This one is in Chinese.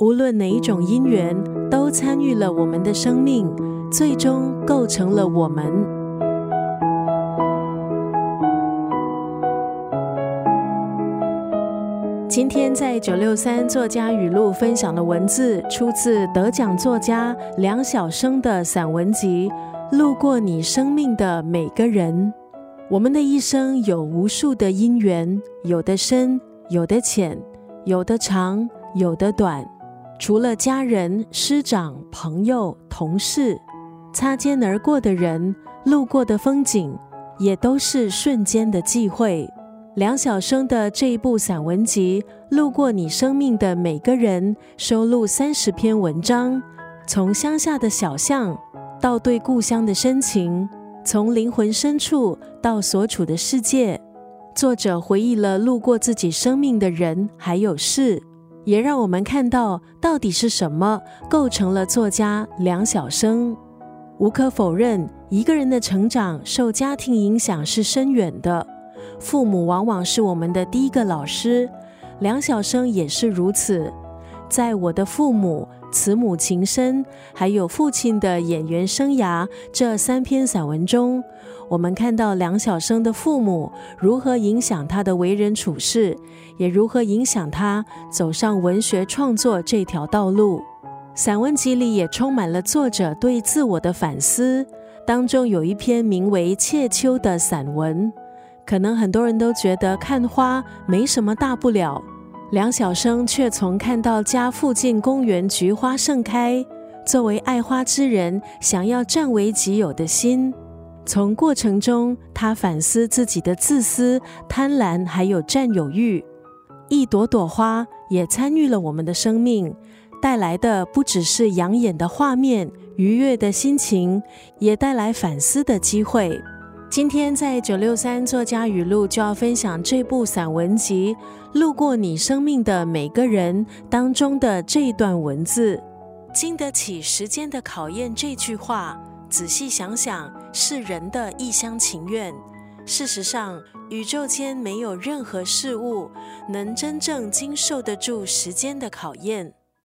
无论哪一种因缘，都参与了我们的生命，最终构成了我们。今天在九六三作家语录分享的文字，出自得奖作家梁晓声的散文集《路过你生命的每个人》。我们的一生有无数的因缘，有的深，有的浅，有的长，有的短。除了家人、师长、朋友、同事，擦肩而过的人，路过的风景，也都是瞬间的际会。梁晓声的这一部散文集《路过你生命的每个人》，收录三十篇文章，从乡下的小巷，到对故乡的深情。从灵魂深处到所处的世界，作者回忆了路过自己生命的人还有事，也让我们看到到底是什么构成了作家梁晓声。无可否认，一个人的成长受家庭影响是深远的，父母往往是我们的第一个老师。梁晓声也是如此，在我的父母。慈母情深，还有父亲的演员生涯这三篇散文中，我们看到梁晓声的父母如何影响他的为人处事，也如何影响他走上文学创作这条道路。散文集里也充满了作者对自我的反思，当中有一篇名为《切秋》的散文，可能很多人都觉得看花没什么大不了。梁晓声却从看到家附近公园菊花盛开，作为爱花之人，想要占为己有的心。从过程中，他反思自己的自私、贪婪，还有占有欲。一朵朵花也参与了我们的生命，带来的不只是养眼的画面、愉悦的心情，也带来反思的机会。今天在九六三作家语录就要分享这部散文集《路过你生命的每个人》当中的这一段文字：“经得起时间的考验。”这句话，仔细想想，是人的一厢情愿。事实上，宇宙间没有任何事物能真正经受得住时间的考验。